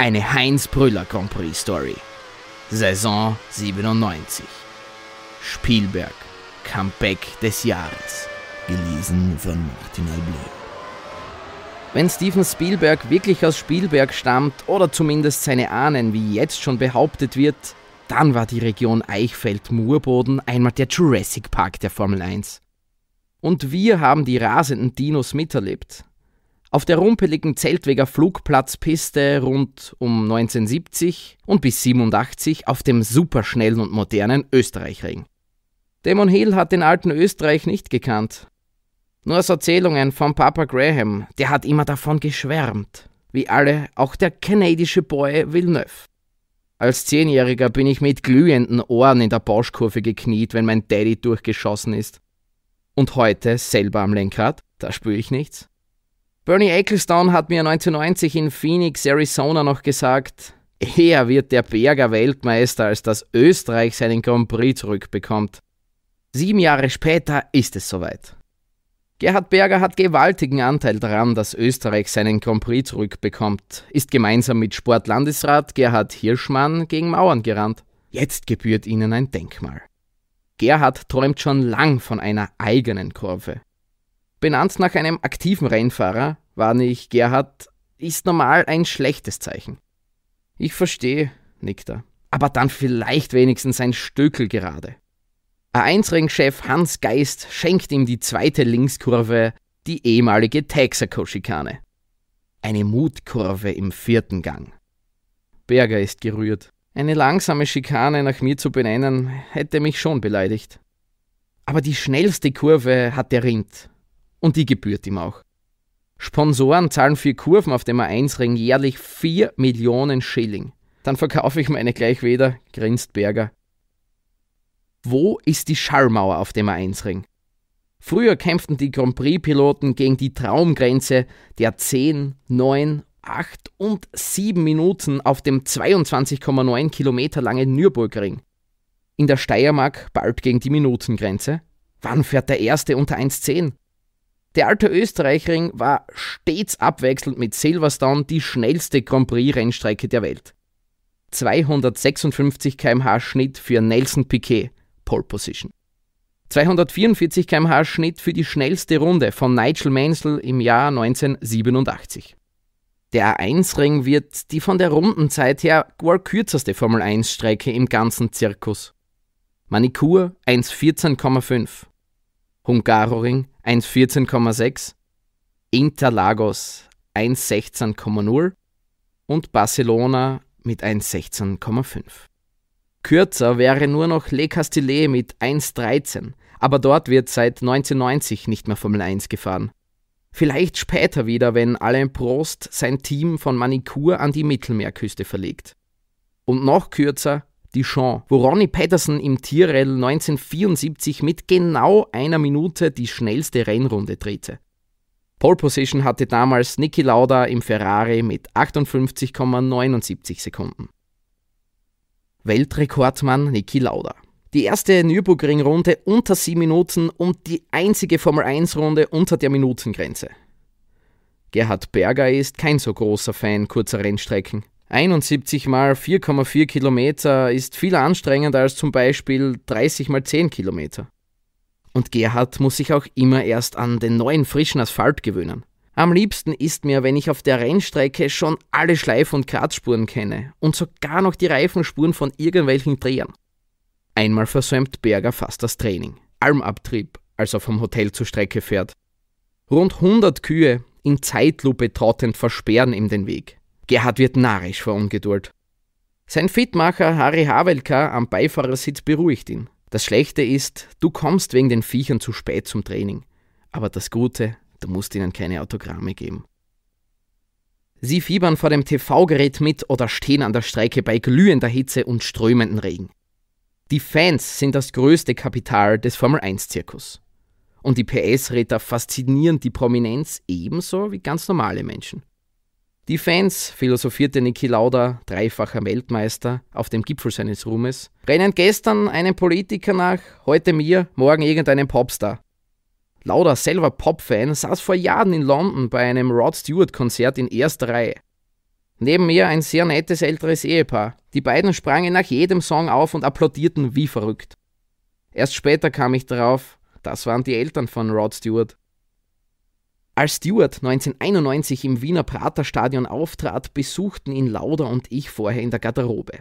Eine Heinz Brüller Grand Prix Story. Saison 97. Spielberg. Comeback des Jahres. Gelesen von Martin Alblé. Wenn Steven Spielberg wirklich aus Spielberg stammt oder zumindest seine Ahnen, wie jetzt schon behauptet wird, dann war die Region Eichfeld-Murboden einmal der Jurassic Park der Formel 1. Und wir haben die rasenden Dinos miterlebt. Auf der rumpeligen Zeltweger Flugplatzpiste rund um 1970 und bis 87 auf dem superschnellen und modernen Österreichring. Damon Hill hat den alten Österreich nicht gekannt. Nur aus Erzählungen von Papa Graham, der hat immer davon geschwärmt. Wie alle, auch der kanadische Boy Villeneuve. Als Zehnjähriger bin ich mit glühenden Ohren in der Bauschkurve gekniet, wenn mein Daddy durchgeschossen ist. Und heute selber am Lenkrad, da spüre ich nichts. Bernie Ecclestone hat mir 1990 in Phoenix, Arizona noch gesagt, eher wird der Berger Weltmeister, als dass Österreich seinen Grand Prix zurückbekommt. Sieben Jahre später ist es soweit. Gerhard Berger hat gewaltigen Anteil daran, dass Österreich seinen Grand Prix zurückbekommt, ist gemeinsam mit Sportlandesrat Gerhard Hirschmann gegen Mauern gerannt. Jetzt gebührt ihnen ein Denkmal. Gerhard träumt schon lang von einer eigenen Kurve. Benannt nach einem aktiven Rennfahrer, war nicht Gerhard, ist normal ein schlechtes Zeichen. Ich verstehe, nickt er. Aber dann vielleicht wenigstens ein Stöckel gerade. A1-Ring-Chef Hans Geist schenkt ihm die zweite Linkskurve, die ehemalige Texaco-Schikane. Eine Mutkurve im vierten Gang. Berger ist gerührt. Eine langsame Schikane nach mir zu benennen, hätte mich schon beleidigt. Aber die schnellste Kurve hat der Rind und die gebührt ihm auch. Sponsoren zahlen für Kurven auf dem A1-Ring jährlich 4 Millionen Schilling. Dann verkaufe ich meine gleich wieder, grinst Berger. Wo ist die Schallmauer auf dem A1-Ring? Früher kämpften die Grand Prix-Piloten gegen die Traumgrenze der 10, 9, 8 und 7 Minuten auf dem 22,9 Kilometer langen Nürburgring. In der Steiermark bald gegen die Minutengrenze. Wann fährt der erste unter 1,10? Der alte Österreichring war stets abwechselnd mit Silverstone die schnellste Grand Prix-Rennstrecke der Welt. 256 km/h Schnitt für Nelson Piquet, Pole Position. 244 km/h Schnitt für die schnellste Runde von Nigel Mansell im Jahr 1987. Der A1-Ring wird die von der Rundenzeit her wohl kürzeste Formel 1-Strecke im ganzen Zirkus. Manikur 1,14,5. Hungaroring 1,14,6, Interlagos 1,16,0 und Barcelona mit 1,16,5. Kürzer wäre nur noch Le Castillet mit 1,13, aber dort wird seit 1990 nicht mehr Formel 1 gefahren. Vielleicht später wieder, wenn Alain Prost sein Team von Manicur an die Mittelmeerküste verlegt. Und noch kürzer Dijon, wo Ronnie Patterson im Tyrrell 1974 mit genau einer Minute die schnellste Rennrunde drehte. Pole Position hatte damals Niki Lauda im Ferrari mit 58,79 Sekunden. Weltrekordmann Niki Lauda. Die erste Nürburgring-Runde unter 7 Minuten und die einzige Formel-1-Runde unter der Minutengrenze. Gerhard Berger ist kein so großer Fan kurzer Rennstrecken. 71 mal 4,4 Kilometer ist viel anstrengender als zum Beispiel 30 mal 10 Kilometer. Und Gerhard muss sich auch immer erst an den neuen frischen Asphalt gewöhnen. Am liebsten ist mir, wenn ich auf der Rennstrecke schon alle Schleif- und Kratzspuren kenne und sogar noch die Reifenspuren von irgendwelchen Drehern. Einmal versäumt Berger fast das Training. Almabtrieb, als er vom Hotel zur Strecke fährt. Rund 100 Kühe in Zeitlupe trottend versperren ihm den Weg. Gerhard wird narrisch vor Ungeduld. Sein Fitmacher Harry Havelka am Beifahrersitz beruhigt ihn. Das Schlechte ist, du kommst wegen den Viechern zu spät zum Training. Aber das Gute, du musst ihnen keine Autogramme geben. Sie fiebern vor dem TV-Gerät mit oder stehen an der Strecke bei glühender Hitze und strömenden Regen. Die Fans sind das größte Kapital des Formel-1-Zirkus. Und die PS-Räter faszinieren die Prominenz ebenso wie ganz normale Menschen. Die Fans, philosophierte Niki Lauda, dreifacher Weltmeister, auf dem Gipfel seines Ruhmes, rennen gestern einem Politiker nach, heute mir, morgen irgendeinem Popstar. Lauda, selber Popfan, saß vor Jahren in London bei einem Rod Stewart-Konzert in erster Reihe. Neben mir ein sehr nettes älteres Ehepaar. Die beiden sprangen nach jedem Song auf und applaudierten wie verrückt. Erst später kam ich darauf, das waren die Eltern von Rod Stewart. Als Stewart 1991 im Wiener Praterstadion auftrat, besuchten ihn Lauder und ich vorher in der Garderobe.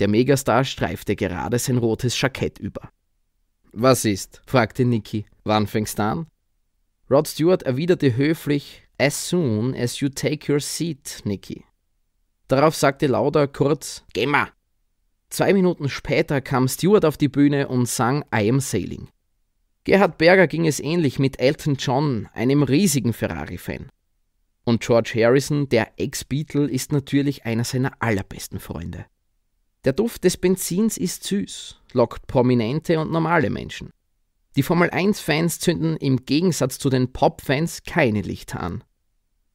Der Megastar streifte gerade sein rotes Jackett über. Was ist? fragte Nicky. Wann fängst du an? Rod Stewart erwiderte höflich, As soon as you take your seat, Nicky. Darauf sagte Lauder kurz, Geh mal! Zwei Minuten später kam Stewart auf die Bühne und sang I Am Sailing. Gerhard Berger ging es ähnlich mit Elton John, einem riesigen Ferrari-Fan. Und George Harrison, der Ex-Beatle, ist natürlich einer seiner allerbesten Freunde. Der Duft des Benzins ist süß, lockt prominente und normale Menschen. Die Formel 1-Fans zünden im Gegensatz zu den Pop-Fans keine Lichter an.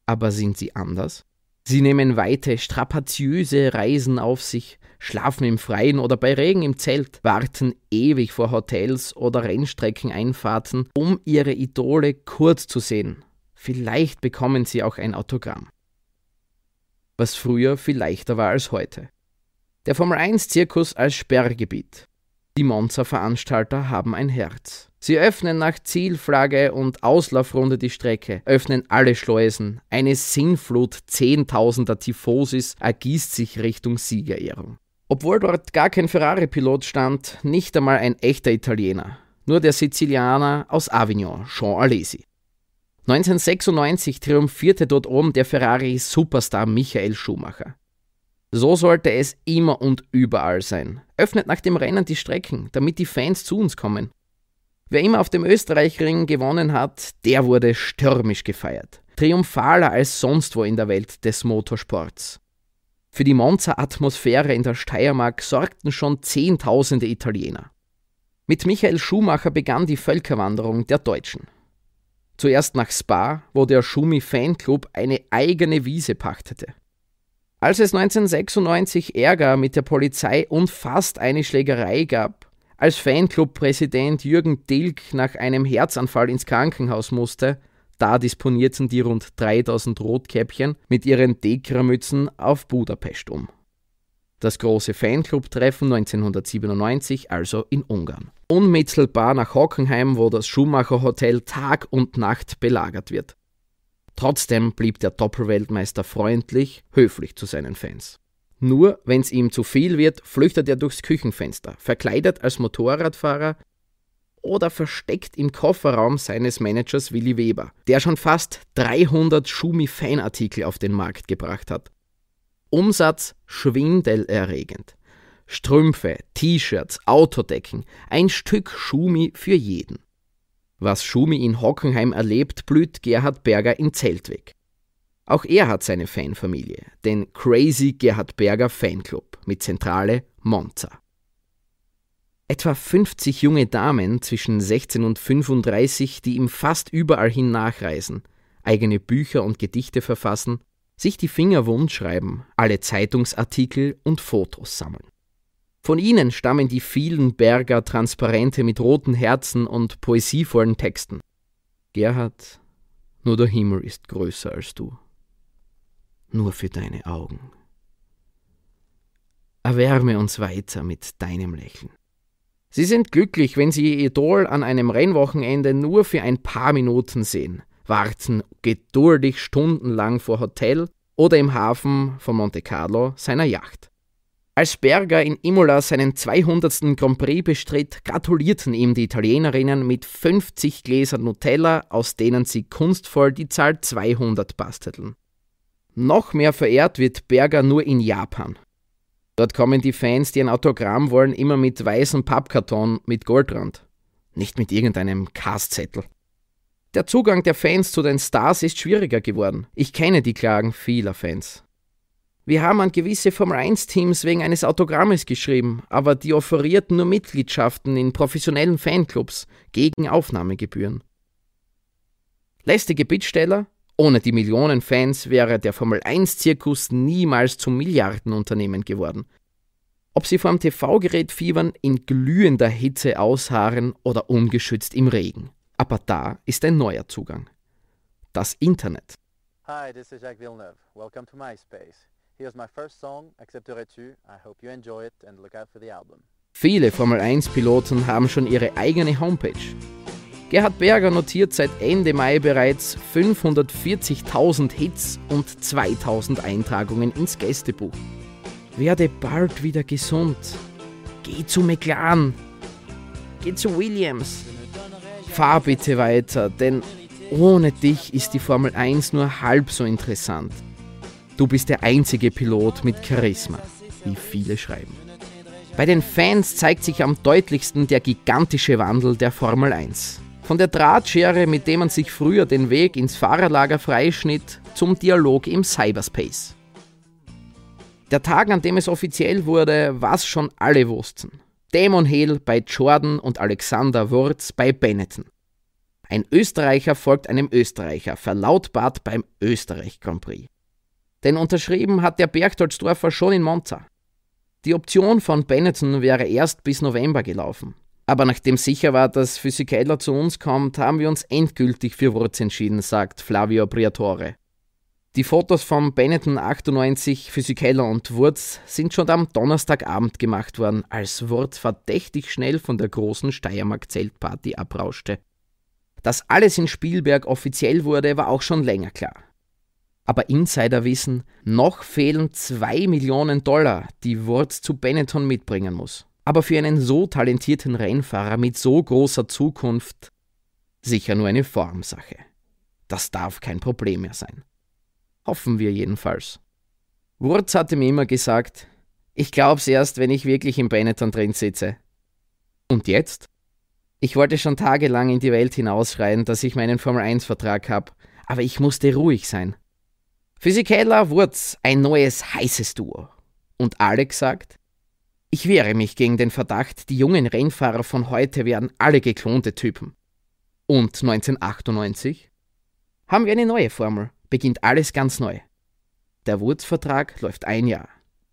Aber sind sie anders? Sie nehmen weite, strapaziöse Reisen auf sich, schlafen im Freien oder bei Regen im Zelt, warten ewig vor Hotels oder Rennstreckeneinfahrten, um ihre Idole kurz zu sehen. Vielleicht bekommen sie auch ein Autogramm. Was früher viel leichter war als heute. Der Formel 1-Zirkus als Sperrgebiet. Die Monza-Veranstalter haben ein Herz. Sie öffnen nach Zielflagge und Auslaufrunde die Strecke, öffnen alle Schleusen. Eine Sinnflut zehntausender Tifosis ergießt sich Richtung Siegerehrung. Obwohl dort gar kein Ferrari-Pilot stand, nicht einmal ein echter Italiener, nur der Sizilianer aus Avignon, Jean Alesi. 1996 triumphierte dort oben der Ferrari-Superstar Michael Schumacher. So sollte es immer und überall sein. Öffnet nach dem Rennen die Strecken, damit die Fans zu uns kommen. Wer immer auf dem Österreichring gewonnen hat, der wurde stürmisch gefeiert. Triumphaler als sonst wo in der Welt des Motorsports. Für die Monza-Atmosphäre in der Steiermark sorgten schon Zehntausende Italiener. Mit Michael Schumacher begann die Völkerwanderung der Deutschen. Zuerst nach Spa, wo der Schumi Fanclub eine eigene Wiese pachtete. Als es 1996 Ärger mit der Polizei und fast eine Schlägerei gab, als Fanclub-Präsident Jürgen Dilk nach einem Herzanfall ins Krankenhaus musste, da disponierten die rund 3000 Rotkäppchen mit ihren Dekra-Mützen auf Budapest um. Das große Fanclub-Treffen 1997 also in Ungarn. Unmittelbar nach Hockenheim, wo das Schumacher Hotel Tag und Nacht belagert wird. Trotzdem blieb der Doppelweltmeister freundlich, höflich zu seinen Fans. Nur wenn es ihm zu viel wird, flüchtet er durchs Küchenfenster, verkleidet als Motorradfahrer oder versteckt im Kofferraum seines Managers Willi Weber, der schon fast 300 Schumi-Fanartikel auf den Markt gebracht hat. Umsatz schwindelerregend. Strümpfe, T-Shirts, Autodecken, ein Stück Schumi für jeden. Was Schumi in Hockenheim erlebt, blüht Gerhard Berger in Zeltweg. Auch er hat seine Fanfamilie, den Crazy Gerhard Berger Fanclub mit Zentrale Monza. Etwa 50 junge Damen zwischen 16 und 35, die ihm fast überall hin nachreisen, eigene Bücher und Gedichte verfassen, sich die Finger wund schreiben, alle Zeitungsartikel und Fotos sammeln. Von ihnen stammen die vielen Berger Transparente mit roten Herzen und poesievollen Texten. Gerhard, nur der Himmel ist größer als du. Nur für deine Augen. Erwärme uns weiter mit deinem Lächeln. Sie sind glücklich, wenn Sie Ihr Idol an einem Rennwochenende nur für ein paar Minuten sehen, warten geduldig stundenlang vor Hotel oder im Hafen von Monte Carlo seiner Yacht. Als Berger in Imola seinen 200. Grand Prix bestritt, gratulierten ihm die Italienerinnen mit 50 Gläsern Nutella, aus denen sie kunstvoll die Zahl 200 bastelten. Noch mehr verehrt wird Berger nur in Japan. Dort kommen die Fans, die ein Autogramm wollen, immer mit weißem Pappkarton mit Goldrand. Nicht mit irgendeinem Castzettel. Der Zugang der Fans zu den Stars ist schwieriger geworden. Ich kenne die Klagen vieler Fans. Wir haben an gewisse Formel 1-Teams wegen eines Autogrammes geschrieben, aber die offerierten nur Mitgliedschaften in professionellen Fanclubs gegen Aufnahmegebühren. Lästige Bittsteller? Ohne die Millionen Fans wäre der Formel 1-Zirkus niemals zum Milliardenunternehmen geworden. Ob sie vorm TV-Gerät fiebern, in glühender Hitze ausharren oder ungeschützt im Regen. Aber da ist ein neuer Zugang. Das Internet. Hi, this is Jacques Villeneuve. Welcome to MySpace. Here's my first song, Accepterais-tu? I hope you enjoy it and look out for the album. Viele Formel 1-Piloten haben schon ihre eigene Homepage. Gerhard Berger notiert seit Ende Mai bereits 540.000 Hits und 2000 Eintragungen ins Gästebuch. Werde bald wieder gesund. Geh zu McLaren. Geh zu Williams. Fahr bitte weiter, denn ohne dich ist die Formel 1 nur halb so interessant. Du bist der einzige Pilot mit Charisma, wie viele schreiben. Bei den Fans zeigt sich am deutlichsten der gigantische Wandel der Formel 1. Von der Drahtschere, mit dem man sich früher den Weg ins Fahrerlager freischnitt, zum Dialog im Cyberspace. Der Tag, an dem es offiziell wurde, was schon alle wussten. Damon Hill bei Jordan und Alexander Wurz bei Benetton. Ein Österreicher folgt einem Österreicher, verlautbart beim Österreich Grand Prix. Denn unterschrieben hat der Bergtoldsdorfer schon in Monza. Die Option von Benetton wäre erst bis November gelaufen. Aber nachdem sicher war, dass Physikaler zu uns kommt, haben wir uns endgültig für Wurz entschieden, sagt Flavio Briatore. Die Fotos von Benetton 98, Physikeller und Wurz sind schon am Donnerstagabend gemacht worden, als Wurz verdächtig schnell von der großen Steiermark-Zeltparty abrauschte. Dass alles in Spielberg offiziell wurde, war auch schon länger klar. Aber Insider wissen, noch fehlen 2 Millionen Dollar, die Wurz zu Benetton mitbringen muss. Aber für einen so talentierten Rennfahrer mit so großer Zukunft sicher nur eine Formsache. Das darf kein Problem mehr sein. Hoffen wir jedenfalls. Wurz hatte mir immer gesagt, ich glaub's erst, wenn ich wirklich im Benetton drin sitze. Und jetzt? Ich wollte schon tagelang in die Welt hinausschreien, dass ich meinen Formel-1-Vertrag habe, aber ich musste ruhig sein. Physikeller Wurz, ein neues heißes Duo. Und Alex sagt, ich wehre mich gegen den Verdacht, die jungen Rennfahrer von heute wären alle geklonte Typen. Und 1998 haben wir eine neue Formel, beginnt alles ganz neu. Der Wurz-Vertrag läuft ein Jahr.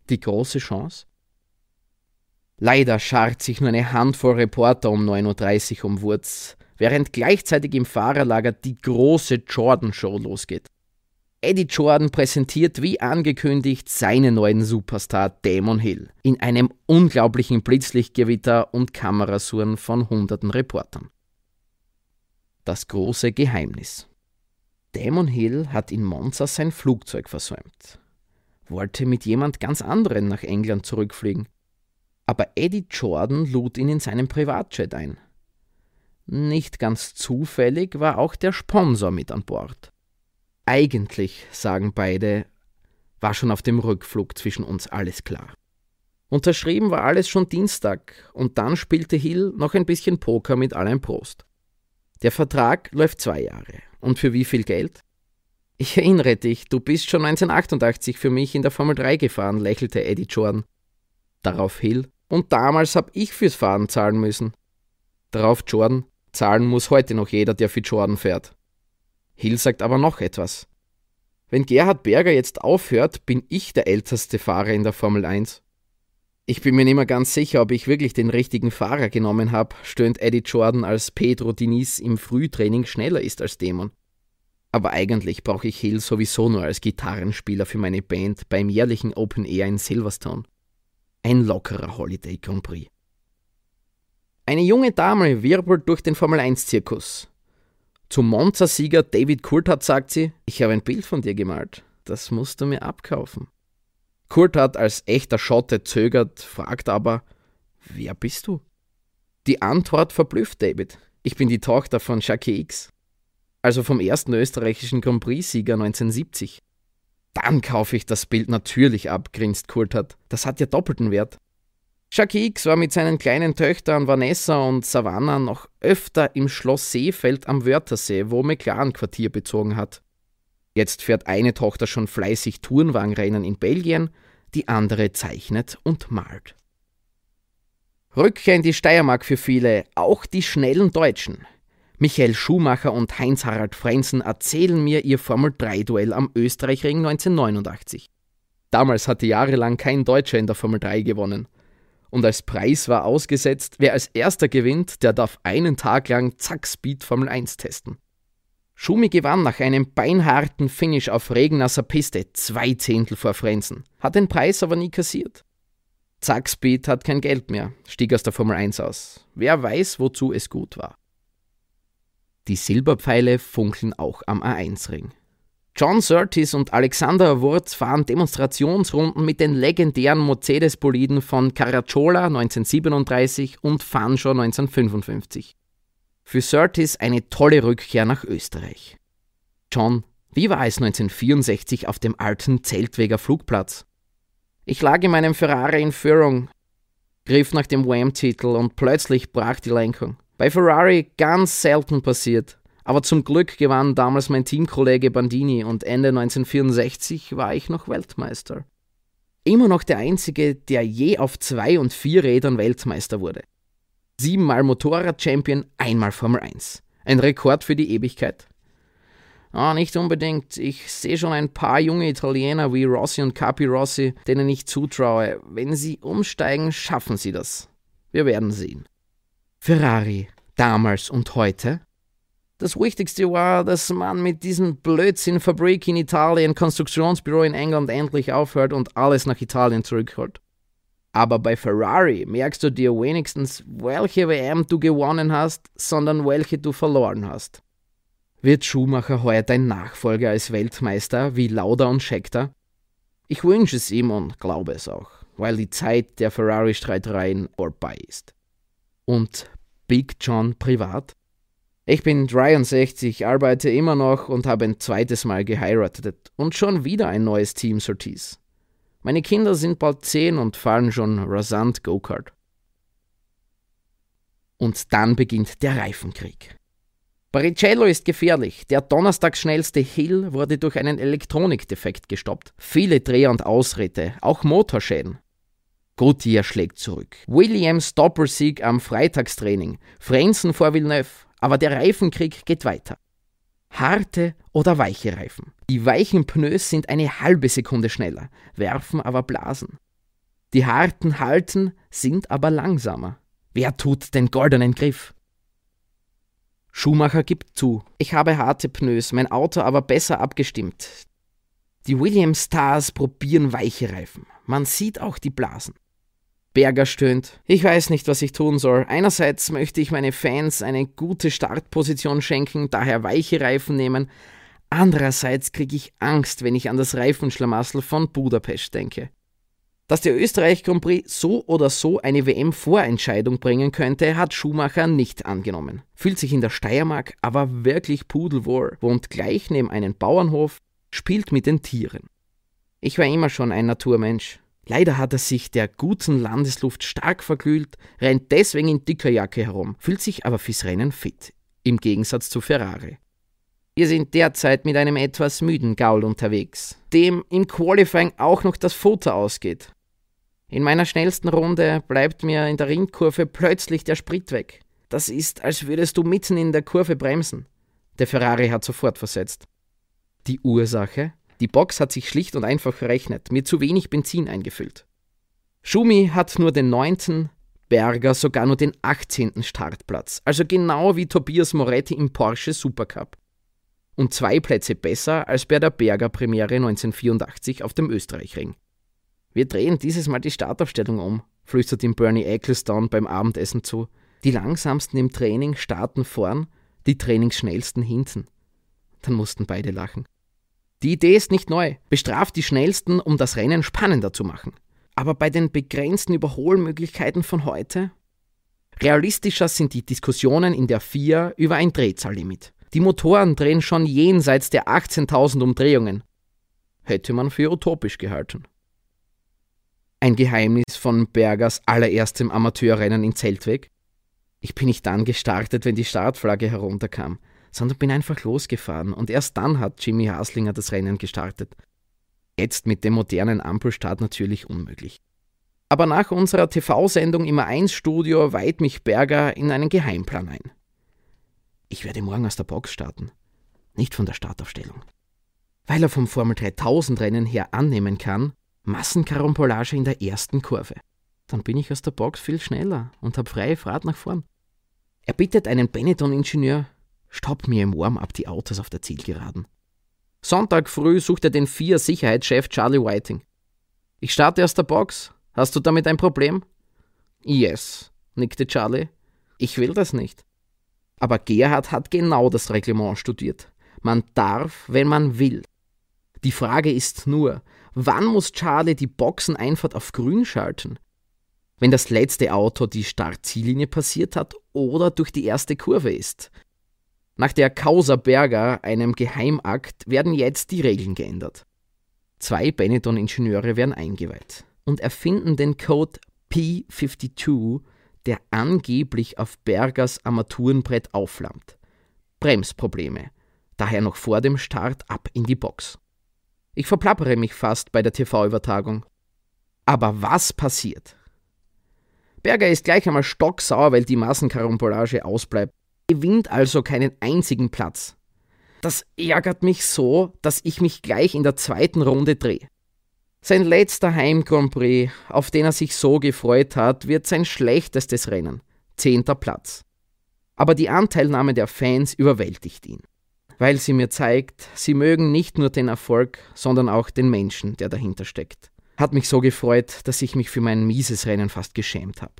Die große Chance? Leider schart sich nur eine Handvoll Reporter um 9.30 Uhr um Wurz, während gleichzeitig im Fahrerlager die große Jordan-Show losgeht. Eddie Jordan präsentiert wie angekündigt seinen neuen Superstar Damon Hill in einem unglaublichen Blitzlichtgewitter und Kamerasuhren von hunderten Reportern. Das große Geheimnis. Damon Hill hat in Monza sein Flugzeug versäumt. Wollte mit jemand ganz anderen nach England zurückfliegen. Aber Eddie Jordan lud ihn in seinen Privatjet ein. Nicht ganz zufällig war auch der Sponsor mit an Bord. Eigentlich, sagen beide, war schon auf dem Rückflug zwischen uns alles klar. Unterschrieben war alles schon Dienstag und dann spielte Hill noch ein bisschen Poker mit Alain Prost. Der Vertrag läuft zwei Jahre. Und für wie viel Geld? Ich erinnere dich, du bist schon 1988 für mich in der Formel 3 gefahren, lächelte Eddie Jordan. Darauf Hill, und damals hab ich fürs Fahren zahlen müssen. Darauf Jordan, zahlen muss heute noch jeder, der für Jordan fährt. Hill sagt aber noch etwas. Wenn Gerhard Berger jetzt aufhört, bin ich der älteste Fahrer in der Formel 1. Ich bin mir nicht mehr ganz sicher, ob ich wirklich den richtigen Fahrer genommen habe, stöhnt Eddie Jordan, als Pedro Diniz im Frühtraining schneller ist als Dämon. Aber eigentlich brauche ich Hill sowieso nur als Gitarrenspieler für meine Band beim jährlichen Open Air in Silverstone. Ein lockerer Holiday Grand Prix. Eine junge Dame wirbelt durch den Formel 1-Zirkus. Zum Monza-Sieger David Coulthard sagt sie, ich habe ein Bild von dir gemalt. Das musst du mir abkaufen. Coulthard als echter Schotte zögert, fragt aber, wer bist du? Die Antwort verblüfft David. Ich bin die Tochter von Jackie X. Also vom ersten österreichischen Grand Prix-Sieger 1970. Dann kaufe ich das Bild natürlich ab, grinst Coulthard. Das hat ja doppelten Wert. Jackie X war mit seinen kleinen Töchtern Vanessa und Savannah noch öfter im Schloss Seefeld am Wörthersee, wo McLaren Quartier bezogen hat. Jetzt fährt eine Tochter schon fleißig Tourenwagenrennen in Belgien, die andere zeichnet und malt. Rückkehr in die Steiermark für viele, auch die schnellen Deutschen. Michael Schumacher und Heinz-Harald Frenzen erzählen mir ihr Formel-3-Duell am Österreichring 1989. Damals hatte jahrelang kein Deutscher in der Formel 3 gewonnen und als Preis war ausgesetzt, wer als erster gewinnt, der darf einen Tag lang Zack Speed Formel 1 testen. Schumi gewann nach einem beinharten Finish auf regennasser Piste zwei Zehntel vor Frenzen, hat den Preis aber nie kassiert. Zack Speed hat kein Geld mehr, stieg aus der Formel 1 aus. Wer weiß, wozu es gut war. Die Silberpfeile funkeln auch am A1-Ring. John Surtees und Alexander Wurz fahren Demonstrationsrunden mit den legendären Mercedes-Boliden von Caracciola 1937 und Fanjo 1955. Für Surtees eine tolle Rückkehr nach Österreich. John, wie war es 1964 auf dem alten Zeltweger Flugplatz? Ich lag in meinem Ferrari in Führung, griff nach dem WAM-Titel und plötzlich brach die Lenkung. Bei Ferrari ganz selten passiert, aber zum Glück gewann damals mein Teamkollege Bandini und Ende 1964 war ich noch Weltmeister. Immer noch der Einzige, der je auf zwei und vier Rädern Weltmeister wurde siebenmal Motorrad-Champion, einmal Formel 1. Ein Rekord für die Ewigkeit. Ah, nicht unbedingt. Ich sehe schon ein paar junge Italiener wie Rossi und Capi Rossi, denen ich zutraue. Wenn sie umsteigen, schaffen sie das. Wir werden sehen. Ferrari, damals und heute? Das Wichtigste war, dass man mit diesem Blödsinn Fabrik in Italien, Konstruktionsbüro in England endlich aufhört und alles nach Italien zurückholt. Aber bei Ferrari merkst du dir wenigstens, welche WM du gewonnen hast, sondern welche du verloren hast. Wird Schumacher heuer dein Nachfolger als Weltmeister wie Lauda und Scheckter? Ich wünsche es ihm und glaube es auch, weil die Zeit der Ferrari-Streitereien vorbei ist. Und Big John privat? Ich bin 63, arbeite immer noch und habe ein zweites Mal geheiratet und schon wieder ein neues Team Surtees. Meine Kinder sind bald zehn und fahren schon rasant Go-Kart. Und dann beginnt der Reifenkrieg. Baricello ist gefährlich. Der donnerstags schnellste Hill wurde durch einen Elektronikdefekt gestoppt. Viele Dreher und Ausritte, auch Motorschäden. Goodyear schlägt zurück. Williams Doppelsieg am Freitagstraining. Frenzen vor Villeneuve. Aber der Reifenkrieg geht weiter. Harte oder weiche Reifen. Die weichen Pneus sind eine halbe Sekunde schneller, werfen aber Blasen. Die harten halten, sind aber langsamer. Wer tut den goldenen Griff? Schumacher gibt zu. Ich habe harte Pneus, mein Auto aber besser abgestimmt. Die Williams Stars probieren weiche Reifen. Man sieht auch die Blasen. Berger stöhnt. Ich weiß nicht, was ich tun soll. Einerseits möchte ich meine Fans eine gute Startposition schenken, daher weiche Reifen nehmen. Andererseits kriege ich Angst, wenn ich an das Reifenschlamassel von Budapest denke. Dass der Österreich Grand Prix so oder so eine WM-Vorentscheidung bringen könnte, hat Schumacher nicht angenommen. Fühlt sich in der Steiermark aber wirklich pudelwohl, wohnt gleich neben einem Bauernhof, spielt mit den Tieren. Ich war immer schon ein Naturmensch. Leider hat er sich der guten Landesluft stark verkühlt, rennt deswegen in dicker Jacke herum, fühlt sich aber fürs Rennen fit, im Gegensatz zu Ferrari. Wir sind derzeit mit einem etwas müden Gaul unterwegs, dem im Qualifying auch noch das Futter ausgeht. In meiner schnellsten Runde bleibt mir in der Ringkurve plötzlich der Sprit weg. Das ist, als würdest du mitten in der Kurve bremsen. Der Ferrari hat sofort versetzt. Die Ursache? Die Box hat sich schlicht und einfach verrechnet, mir zu wenig Benzin eingefüllt. Schumi hat nur den neunten, Berger sogar nur den 18. Startplatz, also genau wie Tobias Moretti im Porsche Supercup. Und zwei Plätze besser als bei der Berger Premiere 1984 auf dem Österreichring. Wir drehen dieses Mal die Startaufstellung um, flüstert ihm Bernie Ecclestone beim Abendessen zu. Die langsamsten im Training starten vorn, die Trainingsschnellsten hinten. Dann mussten beide lachen. Die Idee ist nicht neu. Bestraft die Schnellsten, um das Rennen spannender zu machen. Aber bei den begrenzten Überholmöglichkeiten von heute? Realistischer sind die Diskussionen in der FIA über ein Drehzahllimit. Die Motoren drehen schon jenseits der 18.000 Umdrehungen. Hätte man für utopisch gehalten. Ein Geheimnis von Bergers allererstem Amateurrennen in Zeltweg? Ich bin nicht dann gestartet, wenn die Startflagge herunterkam sondern bin einfach losgefahren und erst dann hat Jimmy Haslinger das Rennen gestartet. Jetzt mit dem modernen Ampelstart natürlich unmöglich. Aber nach unserer TV-Sendung im 1 Studio weiht mich Berger in einen Geheimplan ein. Ich werde morgen aus der Box starten, nicht von der Startaufstellung. Weil er vom Formel 3000 Rennen her annehmen kann, Massenkarambolage in der ersten Kurve. Dann bin ich aus der Box viel schneller und habe freie Fahrt nach vorn. Er bittet einen Benetton-Ingenieur, stopp mir im Warm-up die Autos auf der Zielgeraden. Sonntag früh sucht er den vier Sicherheitschef Charlie Whiting. Ich starte aus der Box. Hast du damit ein Problem? Yes, nickte Charlie. Ich will das nicht. Aber Gerhard hat genau das Reglement studiert. Man darf, wenn man will. Die Frage ist nur, wann muss Charlie die Boxeneinfahrt auf grün schalten? Wenn das letzte Auto die Startziellinie passiert hat oder durch die erste Kurve ist. Nach der Causa Berger, einem Geheimakt, werden jetzt die Regeln geändert. Zwei Benetton-Ingenieure werden eingeweiht und erfinden den Code P52, der angeblich auf Bergers Armaturenbrett aufflammt. Bremsprobleme. Daher noch vor dem Start ab in die Box. Ich verplappere mich fast bei der TV-Übertragung. Aber was passiert? Berger ist gleich einmal stocksauer, weil die Massenkarambolage ausbleibt gewinnt also keinen einzigen Platz. Das ärgert mich so, dass ich mich gleich in der zweiten Runde drehe. Sein letzter Heim Grand Prix, auf den er sich so gefreut hat, wird sein schlechtestes Rennen. Zehnter Platz. Aber die Anteilnahme der Fans überwältigt ihn, weil sie mir zeigt, sie mögen nicht nur den Erfolg, sondern auch den Menschen, der dahinter steckt. Hat mich so gefreut, dass ich mich für mein mieses Rennen fast geschämt habe.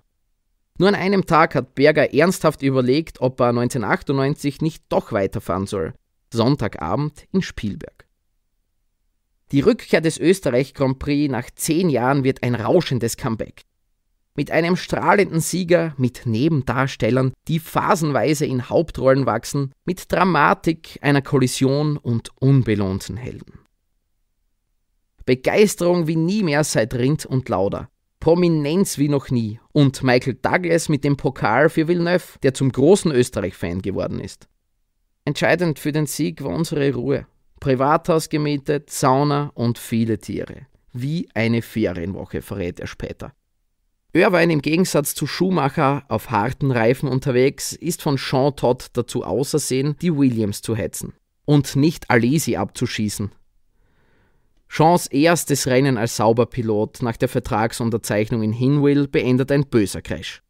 Nur an einem Tag hat Berger ernsthaft überlegt, ob er 1998 nicht doch weiterfahren soll. Sonntagabend in Spielberg. Die Rückkehr des Österreich Grand Prix nach zehn Jahren wird ein rauschendes Comeback. Mit einem strahlenden Sieger, mit Nebendarstellern, die phasenweise in Hauptrollen wachsen, mit Dramatik einer Kollision und unbelohnten Helden. Begeisterung wie nie mehr seit Rind und Lauder. Prominenz wie noch nie und Michael Douglas mit dem Pokal für Villeneuve, der zum großen Österreich-Fan geworden ist. Entscheidend für den Sieg war unsere Ruhe. Privathaus gemietet, Sauna und viele Tiere. Wie eine Ferienwoche, verrät er später. Irvine im Gegensatz zu Schumacher auf harten Reifen unterwegs, ist von Jean Todt dazu ausersehen, die Williams zu hetzen und nicht Alesi abzuschießen, Jeans erstes Rennen als Sauberpilot nach der Vertragsunterzeichnung in Hinwil beendet ein böser Crash.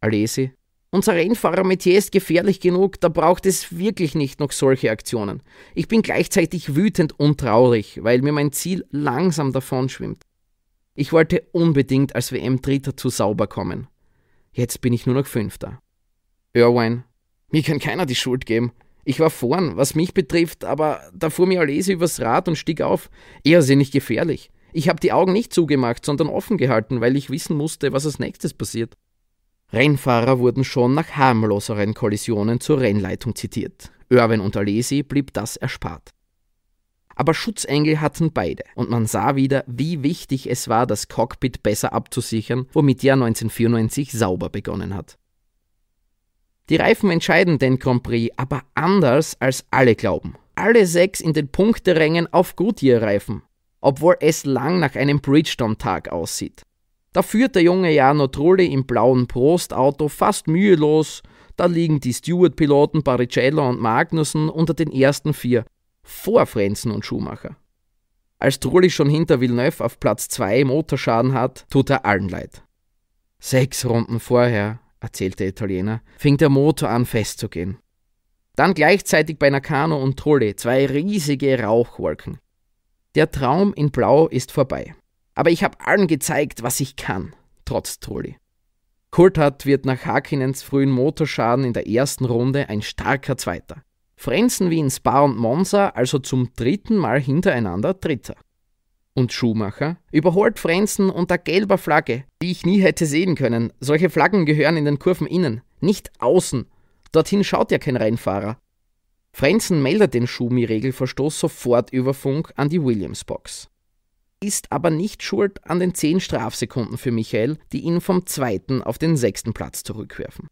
Alesi. Unser Rennfahrer-Metier ist gefährlich genug, da braucht es wirklich nicht noch solche Aktionen. Ich bin gleichzeitig wütend und traurig, weil mir mein Ziel langsam davonschwimmt. Ich wollte unbedingt als WM-Dritter zu sauber kommen. Jetzt bin ich nur noch Fünfter. Irwine. Mir kann keiner die Schuld geben. Ich war vorn, was mich betrifft, aber da fuhr mir Alesi übers Rad und stieg auf. Irrsinnig gefährlich. Ich habe die Augen nicht zugemacht, sondern offen gehalten, weil ich wissen musste, was als nächstes passiert. Rennfahrer wurden schon nach harmloseren Kollisionen zur Rennleitung zitiert. Irwin und Alesi blieb das erspart. Aber Schutzengel hatten beide, und man sah wieder, wie wichtig es war, das Cockpit besser abzusichern, womit ja 1994 sauber begonnen hat. Die Reifen entscheiden den Grand Prix, aber anders als alle glauben. Alle sechs in den Punkterängen auf Goodyear-Reifen, obwohl es lang nach einem Bridgestone-Tag aussieht. Da führt der junge Jano Trulli im blauen Prost-Auto fast mühelos, da liegen die Stewart-Piloten Barrichello und Magnussen unter den ersten vier, vor Frenzen und Schumacher. Als Trulli schon hinter Villeneuve auf Platz 2 Motorschaden hat, tut er allen leid. Sechs Runden vorher erzählt der Italiener, fing der Motor an festzugehen. Dann gleichzeitig bei Nakano und Trulli zwei riesige Rauchwolken. Der Traum in Blau ist vorbei. Aber ich habe allen gezeigt, was ich kann, trotz Trulli. Coulthard wird nach Hakinens frühen Motorschaden in der ersten Runde ein starker Zweiter. Frenzen wie in Spa und Monza also zum dritten Mal hintereinander Dritter und Schumacher, überholt Frenzen unter gelber Flagge, die ich nie hätte sehen können. Solche Flaggen gehören in den Kurven innen, nicht außen. Dorthin schaut ja kein Rennfahrer. Frenzen meldet den Schumi-Regelverstoß sofort über Funk an die Williams-Box. Ist aber nicht schuld an den 10 Strafsekunden für Michael, die ihn vom zweiten auf den sechsten Platz zurückwerfen.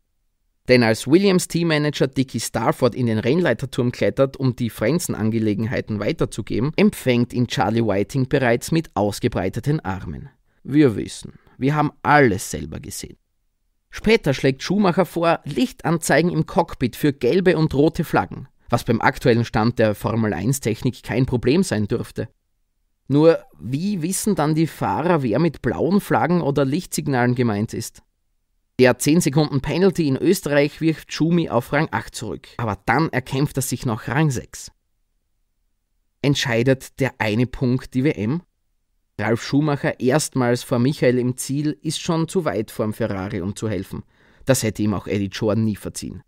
Denn als Williams Teammanager Dicky Starford in den Rennleiterturm klettert, um die Frenzen-Angelegenheiten weiterzugeben, empfängt ihn Charlie Whiting bereits mit ausgebreiteten Armen. Wir wissen, wir haben alles selber gesehen. Später schlägt Schumacher vor, Lichtanzeigen im Cockpit für gelbe und rote Flaggen, was beim aktuellen Stand der Formel 1-Technik kein Problem sein dürfte. Nur, wie wissen dann die Fahrer, wer mit blauen Flaggen oder Lichtsignalen gemeint ist? Der 10 Sekunden Penalty in Österreich wirft Schumi auf Rang 8 zurück, aber dann erkämpft er sich noch Rang 6. Entscheidet der eine Punkt die WM? Ralf Schumacher erstmals vor Michael im Ziel ist schon zu weit vorm Ferrari, um zu helfen. Das hätte ihm auch Eddie Jordan nie verziehen.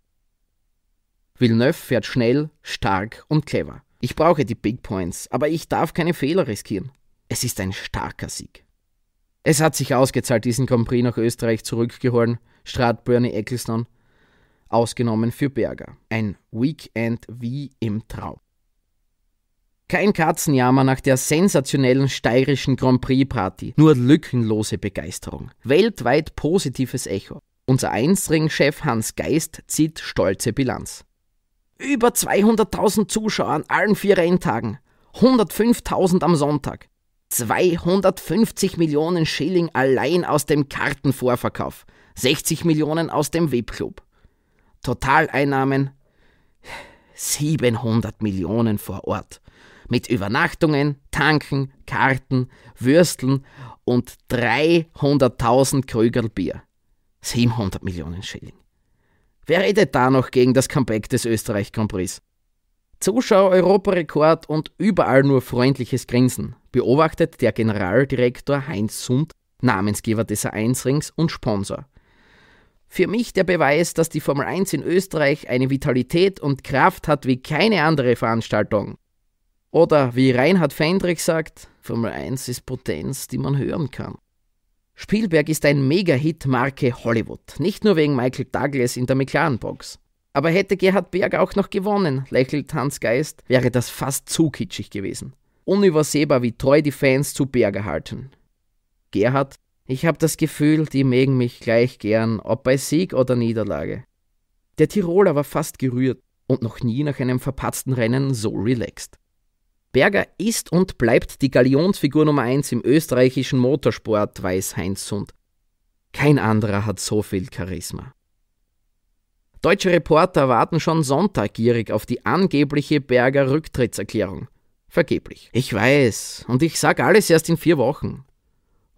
Villeneuve fährt schnell, stark und clever. Ich brauche die Big Points, aber ich darf keine Fehler riskieren. Es ist ein starker Sieg. Es hat sich ausgezahlt, diesen Grand Prix nach Österreich zurückgeholt, strat Bernie Ecclestone, ausgenommen für Berger. Ein Weekend wie im Traum. Kein Katzenjammer nach der sensationellen steirischen Grand Prix-Party, nur lückenlose Begeisterung. Weltweit positives Echo. Unser Einstring-Chef Hans Geist zieht stolze Bilanz. Über 200.000 Zuschauer an allen vier Renntagen, 105.000 am Sonntag, 250 Millionen Schilling allein aus dem Kartenvorverkauf, 60 Millionen aus dem VIP-Club. Totaleinnahmen 700 Millionen vor Ort mit Übernachtungen, Tanken, Karten, Würsteln und 300.000 Krügerl Bier. 700 Millionen Schilling. Wer redet da noch gegen das Comeback des Österreich Grand? Zuschauer Europarekord und überall nur freundliches Grinsen, beobachtet der Generaldirektor Heinz Sund, Namensgeber des A1-Rings und Sponsor. Für mich der Beweis, dass die Formel 1 in Österreich eine Vitalität und Kraft hat wie keine andere Veranstaltung. Oder wie Reinhard Fendrich sagt, Formel 1 ist Potenz, die man hören kann. Spielberg ist ein Mega-Hit Marke Hollywood, nicht nur wegen Michael Douglas in der McLaren-Box. Aber hätte Gerhard Berg auch noch gewonnen, lächelt Hans Geist, wäre das fast zu kitschig gewesen. Unübersehbar, wie treu die Fans zu Berger halten. Gerhard, ich habe das Gefühl, die mögen mich gleich gern, ob bei Sieg oder Niederlage. Der Tiroler war fast gerührt und noch nie nach einem verpatzten Rennen so relaxed. Berger ist und bleibt die Galionsfigur Nummer 1 im österreichischen Motorsport, weiß Heinz Sund. Kein anderer hat so viel Charisma. Deutsche Reporter warten schon Sonntag gierig auf die angebliche Berger Rücktrittserklärung. Vergeblich. Ich weiß, und ich sag alles erst in vier Wochen.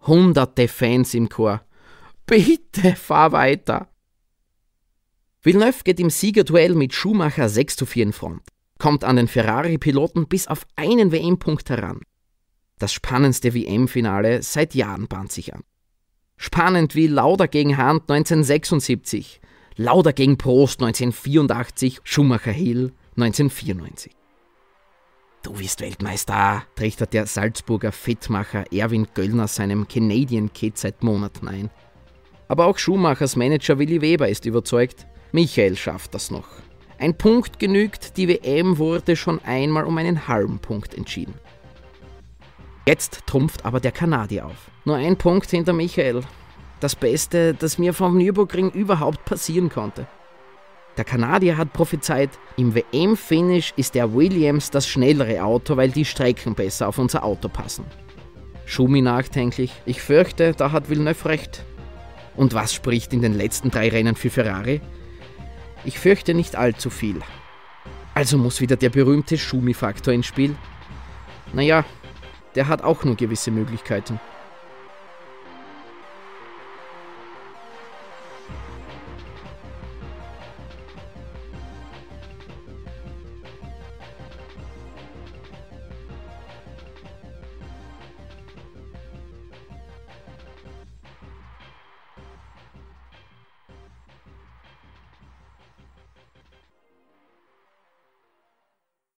Hunderte Fans im Chor. Bitte fahr weiter. Villeneuve geht im Siegerduell mit Schumacher 6 zu 4 in Front kommt an den Ferrari-Piloten bis auf einen WM-Punkt heran. Das spannendste WM-Finale seit Jahren bahnt sich an. Spannend wie Lauda gegen Hand 1976, Lauda gegen Prost 1984, Schumacher Hill 1994. Du wirst Weltmeister, trichtert der Salzburger Fettmacher Erwin Göllner seinem Canadian Kid seit Monaten ein. Aber auch Schumachers Manager Willi Weber ist überzeugt, Michael schafft das noch. Ein Punkt genügt, die WM wurde schon einmal um einen halben Punkt entschieden. Jetzt trumpft aber der Kanadier auf. Nur ein Punkt hinter Michael. Das Beste, das mir vom Nürburgring überhaupt passieren konnte. Der Kanadier hat prophezeit, im WM-Finish ist der Williams das schnellere Auto, weil die Strecken besser auf unser Auto passen. Schumi nachdenklich, ich fürchte, da hat Villeneuve recht. Und was spricht in den letzten drei Rennen für Ferrari? Ich fürchte nicht allzu viel. Also muss wieder der berühmte Schumi-Faktor ins Spiel. Naja, der hat auch nur gewisse Möglichkeiten.